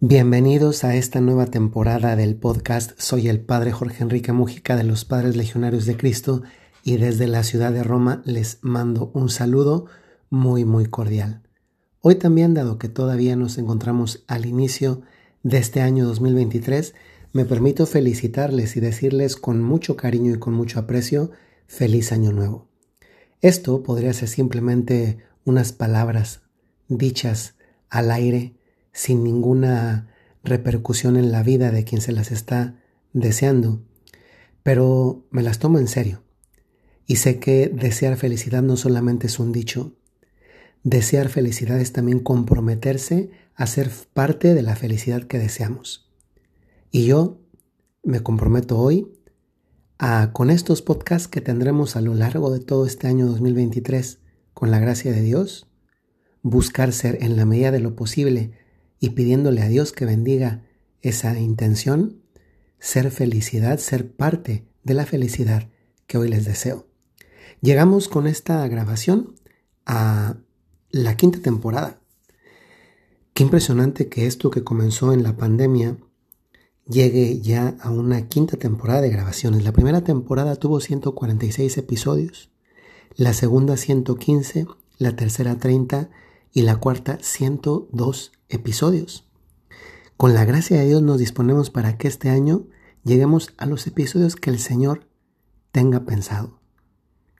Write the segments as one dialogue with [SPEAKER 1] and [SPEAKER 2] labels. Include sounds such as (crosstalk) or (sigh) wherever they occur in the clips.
[SPEAKER 1] Bienvenidos a esta nueva temporada del podcast. Soy el Padre Jorge Enrique Mújica de los Padres Legionarios de Cristo y desde la ciudad de Roma les mando un saludo muy muy cordial. Hoy también, dado que todavía nos encontramos al inicio de este año 2023, me permito felicitarles y decirles con mucho cariño y con mucho aprecio, feliz año nuevo. Esto podría ser simplemente unas palabras dichas al aire sin ninguna repercusión en la vida de quien se las está deseando, pero me las tomo en serio. Y sé que desear felicidad no solamente es un dicho, desear felicidad es también comprometerse a ser parte de la felicidad que deseamos. Y yo me comprometo hoy a, con estos podcasts que tendremos a lo largo de todo este año 2023, con la gracia de Dios, buscar ser en la medida de lo posible y pidiéndole a Dios que bendiga esa intención, ser felicidad, ser parte de la felicidad que hoy les deseo. Llegamos con esta grabación a la quinta temporada. Qué impresionante que esto que comenzó en la pandemia llegue ya a una quinta temporada de grabaciones. La primera temporada tuvo 146 episodios, la segunda 115, la tercera 30 y la cuarta 102 episodios. Con la gracia de Dios nos disponemos para que este año lleguemos a los episodios que el Señor tenga pensado.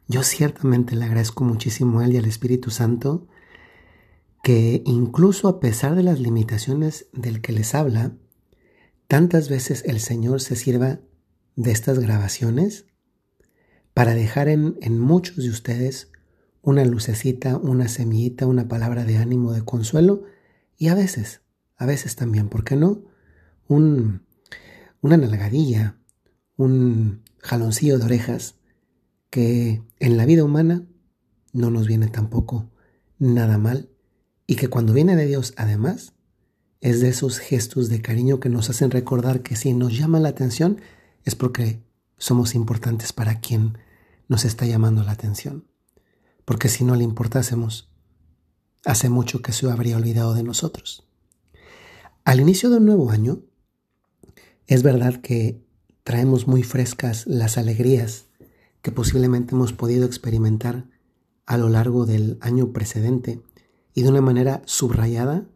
[SPEAKER 1] Yo ciertamente le agradezco muchísimo a Él y al Espíritu Santo que incluso a pesar de las limitaciones del que les habla, tantas veces el Señor se sirva de estas grabaciones para dejar en, en muchos de ustedes una lucecita, una semillita, una palabra de ánimo, de consuelo y a veces, a veces también, ¿por qué no? Un, una nalgadilla, un jaloncillo de orejas que en la vida humana no nos viene tampoco nada mal y que cuando viene de Dios además es de esos gestos de cariño que nos hacen recordar que si nos llama la atención es porque somos importantes para quien nos está llamando la atención porque si no le importásemos, hace mucho que se habría olvidado de nosotros. Al inicio de un nuevo año, es verdad que traemos muy frescas las alegrías que posiblemente hemos podido experimentar a lo largo del año precedente y de una manera subrayada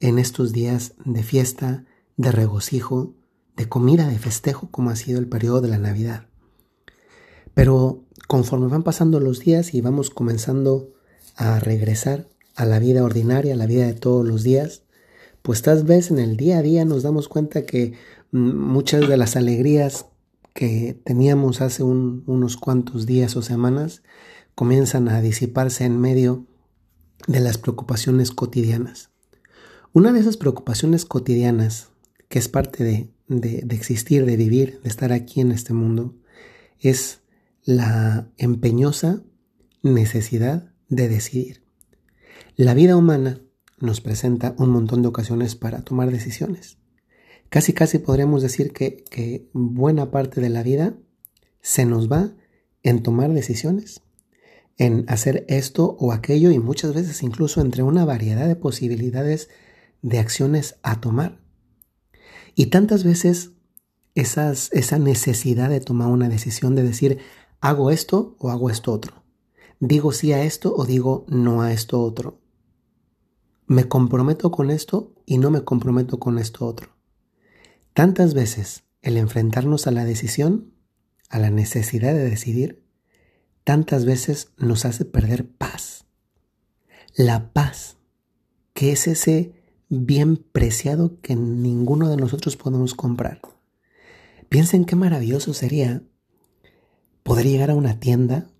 [SPEAKER 1] en estos días de fiesta, de regocijo, de comida, de festejo, como ha sido el periodo de la Navidad. Pero conforme van pasando los días y vamos comenzando a regresar a la vida ordinaria, a la vida de todos los días, pues tal vez en el día a día nos damos cuenta que mm, muchas de las alegrías que teníamos hace unos cuantos días o semanas comienzan a disiparse en medio de las preocupaciones cotidianas. Una de esas preocupaciones cotidianas, que es parte de, de existir, de vivir, de estar aquí en este mundo, es la empeñosa necesidad de decidir. La vida humana nos presenta un montón de ocasiones para tomar decisiones. Casi casi podríamos decir que, que buena parte de la vida se nos va en tomar decisiones, en hacer esto o aquello y muchas veces incluso entre una variedad de posibilidades de acciones a tomar. Y tantas veces esa necesidad de tomar una decisión, de decir, ¿Hago esto o hago esto otro? ¿Digo sí a esto o digo no a esto otro? ¿Me comprometo con esto y no me comprometo con esto otro? Tantas veces el enfrentarnos a la decisión, a la necesidad de decidir, tantas veces nos hace perder paz. La paz, que es ese bien preciado que ninguno de nosotros podemos comprar. Piensen qué maravilloso sería poder llegar a una tienda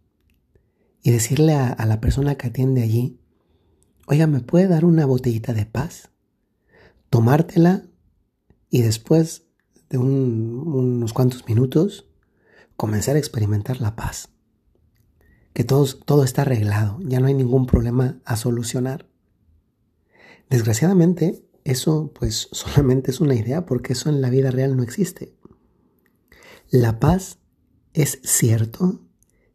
[SPEAKER 1] y decirle a, la persona que atiende allí, oiga, ¿me puede dar una botellita de paz? Tomártela y después de unos cuantos minutos comenzar a experimentar la paz. Que todo, todo está arreglado, ya no hay ningún problema a solucionar. Desgraciadamente, eso pues (laughs) solamente es una idea porque eso en la vida real no existe. La paz es cierto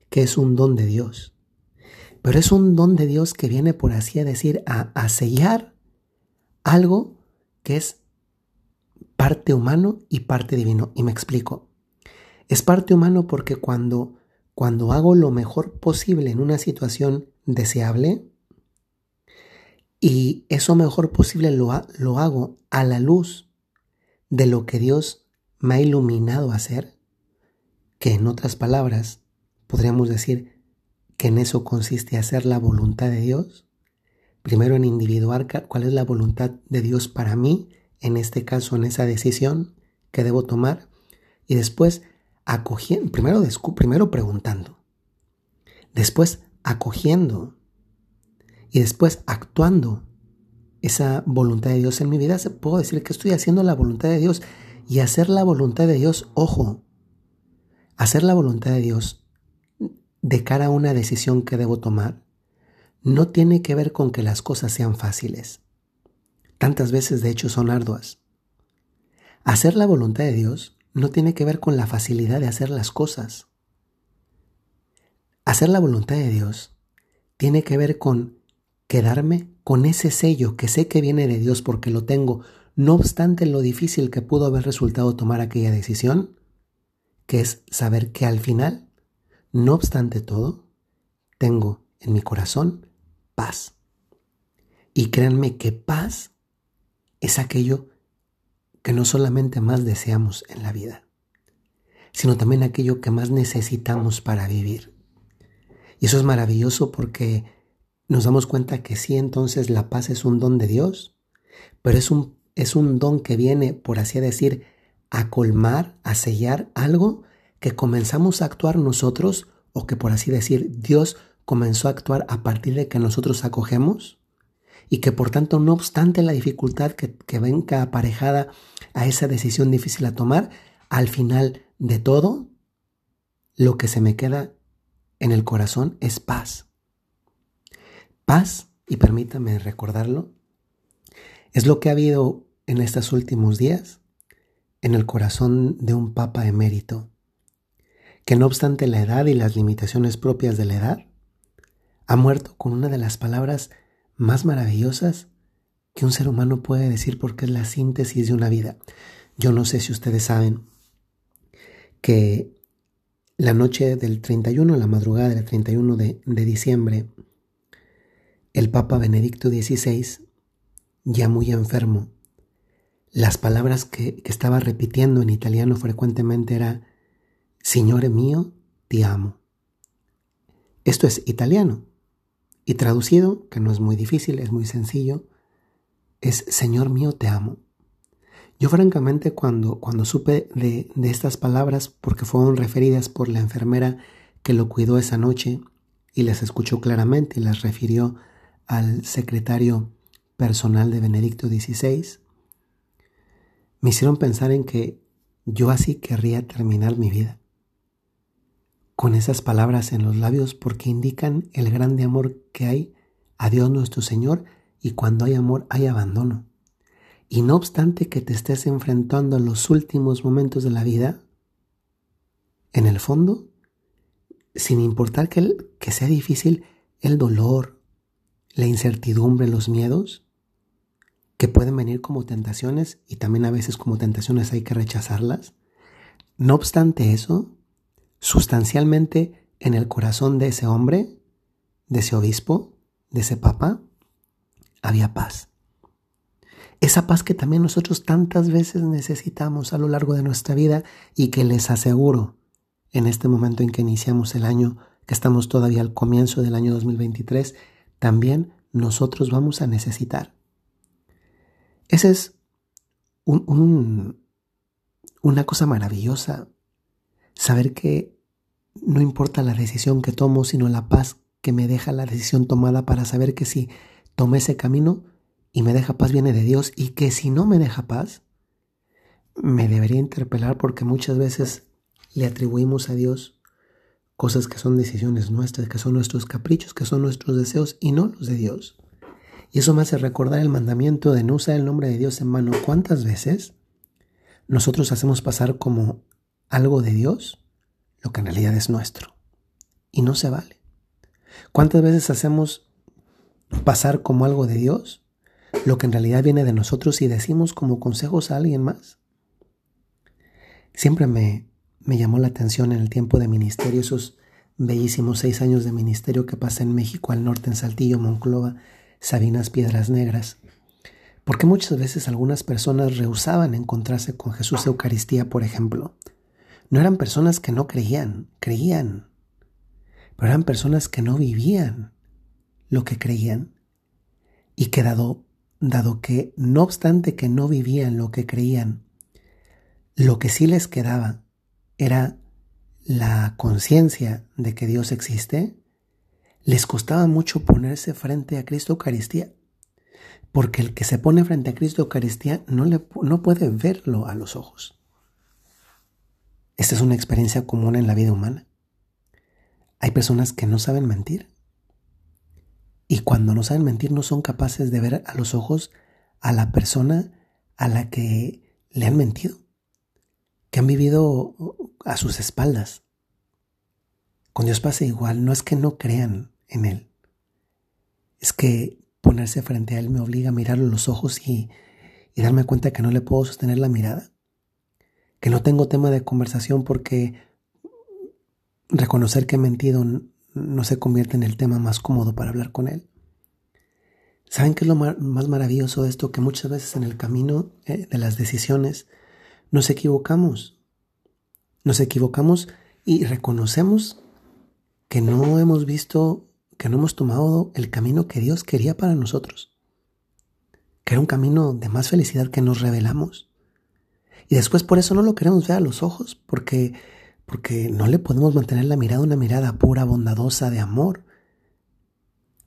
[SPEAKER 1] que es un don de Dios, pero es un don de Dios que viene, por así decir, a, sellar algo que es parte humano y parte divino. Y me explico. Es parte humano porque cuando, cuando hago lo mejor posible en una situación deseable, y eso mejor posible lo, lo hago a la luz de lo que Dios me ha iluminado a hacer, que en otras palabras podríamos decir que en eso consiste hacer la voluntad de Dios. Primero en individuar cuál es la voluntad de Dios para mí, en este caso en esa decisión que debo tomar, y después acogiendo, primero, primero preguntando, después acogiendo y después actuando esa voluntad de Dios en mi vida, puedo decir que estoy haciendo la voluntad de Dios. Y hacer la voluntad de Dios, ojo, hacer la voluntad de Dios de cara a una decisión que debo tomar, no tiene que ver con que las cosas sean fáciles. Tantas veces de hecho son arduas. Hacer la voluntad de Dios no tiene que ver con la facilidad de hacer las cosas. Hacer la voluntad de Dios tiene que ver con quedarme con ese sello que sé que viene de Dios porque lo tengo, no obstante lo difícil que pudo haber resultado tomar aquella decisión, que es saber que al final, no obstante todo, tengo en mi corazón paz. Y créanme que paz es aquello que no solamente más deseamos en la vida, sino también aquello que más necesitamos para vivir. Y eso es maravilloso porque nos damos cuenta que sí, entonces la paz es un don de Dios, pero es un, es un don que viene, por así decir, a colmar, a sellar algo que comenzamos a actuar nosotros o que, por así decir, Dios comenzó a actuar a partir de que nosotros acogemos y que por tanto, no obstante la dificultad que, que venga aparejada a esa decisión difícil a tomar, al final de todo, lo que se me queda en el corazón es paz. Paz, y permítame recordarlo, es lo que ha habido en estos últimos días en el corazón de un papa emérito, que no obstante la edad y las limitaciones propias de la edad, ha muerto con una de las palabras más maravillosas que un ser humano puede decir porque es la síntesis de una vida. Yo no sé si ustedes saben que la noche del 31, la madrugada del 31 de, de diciembre, el Papa Benedicto XVI, ya muy enfermo, las palabras que, estaba repitiendo en italiano frecuentemente era Signore mío, ti amo. Esto es italiano. Y traducido, que no es muy difícil, es muy sencillo, es Señor mío, te amo. Yo francamente cuando, cuando supe de, de estas palabras, porque fueron referidas por la enfermera que lo cuidó esa noche y las escuchó claramente y las refirió al secretario personal de Benedicto XVI, me hicieron pensar en que yo así querría terminar mi vida, con esas palabras en los labios porque indican el grande amor que hay a Dios nuestro Señor y cuando hay amor hay abandono. Y no obstante que te estés enfrentando a los últimos momentos de la vida, en el fondo, sin importar que, que sea difícil el dolor, la incertidumbre, los miedos, que pueden venir como tentaciones y también a veces como tentaciones hay que rechazarlas. No obstante eso, sustancialmente en el corazón de ese hombre, de ese obispo, de ese papa, había paz. Esa paz que también nosotros tantas veces necesitamos a lo largo de nuestra vida y que les aseguro en este momento en que iniciamos el año, que estamos todavía al comienzo del año 2023, también nosotros vamos a necesitar. Esa es una cosa maravillosa, saber que no importa la decisión que tomo, sino la paz que me deja la decisión tomada para saber que si tomé ese camino y me deja paz viene de Dios y que si no me deja paz, me debería interpelar porque muchas veces le atribuimos a Dios cosas que son decisiones nuestras, que son nuestros caprichos, que son nuestros deseos y no los de Dios. Y eso me hace recordar el mandamiento de no usar el nombre de Dios en mano. ¿Cuántas veces nosotros hacemos pasar como algo de Dios lo que en realidad es nuestro? Y no se vale. ¿Cuántas veces hacemos pasar como algo de Dios lo que en realidad viene de nosotros y decimos como consejos a alguien más? Siempre me, me llamó la atención en el tiempo de ministerio, esos bellísimos seis años de ministerio que pasé en México, al norte, en Saltillo, Monclova, Sabinas, Piedras Negras. Porque muchas veces algunas personas rehusaban encontrarse con Jesús Eucaristía, por ejemplo. No eran personas que no creían, creían, pero eran personas que no vivían lo que creían y que dado, dado que no obstante que no vivían lo que creían, lo que sí les quedaba era la conciencia de que Dios existe, les costaba mucho ponerse frente a Cristo Eucaristía. Porque el que se pone frente a Cristo Eucaristía no, le, no puede verlo a los ojos. Esta es una experiencia común en la vida humana. Hay personas que no saben mentir. Y cuando no saben mentir no son capaces de ver a los ojos a la persona a la que le han mentido, que han vivido a sus espaldas. Con Dios pasa igual, no es que no crean en Él, es que ponerse frente a Él me obliga a mirarlo los ojos y, y darme cuenta que no le puedo sostener la mirada, que no tengo tema de conversación porque reconocer que he mentido no se convierte en el tema más cómodo para hablar con Él. ¿Saben qué es lo más maravilloso de esto? Que muchas veces en el camino eh, de las decisiones nos equivocamos. Nos equivocamos y reconocemos que no hemos visto, que no hemos tomado el camino que Dios quería para nosotros. Que era un camino de más felicidad que nos revelamos. Y después por eso no lo queremos ver a los ojos, porque, porque no le podemos mantener la mirada una mirada pura, bondadosa, de amor.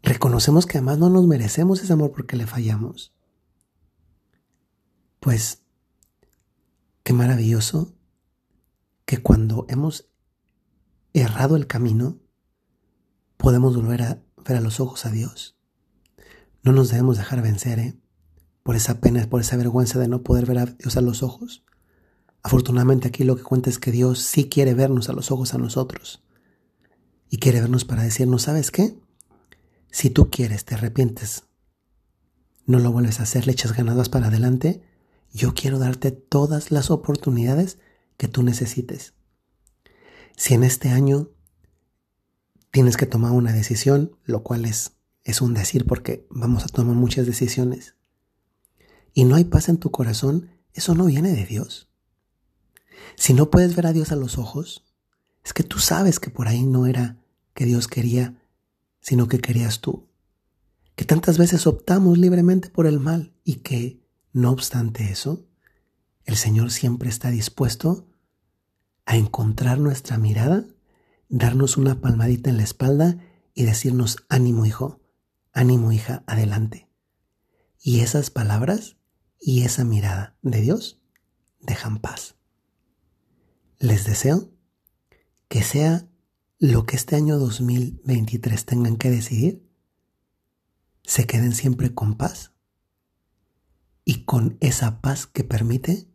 [SPEAKER 1] Reconocemos que además no nos merecemos ese amor porque le fallamos. Pues, qué maravilloso que cuando hemos errado el camino, podemos volver a ver a los ojos a Dios. No nos debemos dejar vencer, ¿eh? Por esa pena, por esa vergüenza de no poder ver a Dios a los ojos. Afortunadamente aquí lo que cuenta es que Dios sí quiere vernos a los ojos a nosotros. Y quiere vernos para decirnos, ¿sabes qué? Si tú quieres, te arrepientes, no lo vuelves a hacer, le echas ganadas para adelante, yo quiero darte todas las oportunidades que tú necesites. Si en este año tienes que tomar una decisión, lo cual es, es un decir porque vamos a tomar muchas decisiones, y no hay paz en tu corazón, eso no viene de Dios. Si no puedes ver a Dios a los ojos, es que tú sabes que por ahí no era que Dios quería, sino que querías tú. Que tantas veces optamos libremente por el mal y que, no obstante eso, el Señor siempre está dispuesto a encontrar nuestra mirada, darnos una palmadita en la espalda y decirnos, ánimo hijo, ánimo hija, adelante. Y esas palabras y esa mirada de Dios dejan paz. Les deseo que sea lo que este año 2023 tengan que decidir, se queden siempre con paz y con esa paz que permite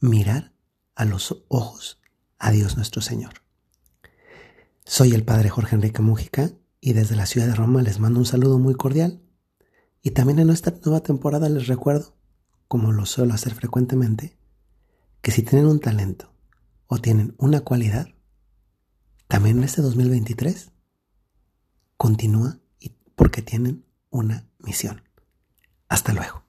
[SPEAKER 1] mirar a los ojos a Dios nuestro Señor. Soy el Padre Jorge Enrique Mújica y desde la ciudad de Roma les mando un saludo muy cordial. Y también en esta nueva temporada les recuerdo, como lo suelo hacer frecuentemente, que si tienen un talento o tienen una cualidad, también en este 2023 continúa porque tienen una misión. Hasta luego.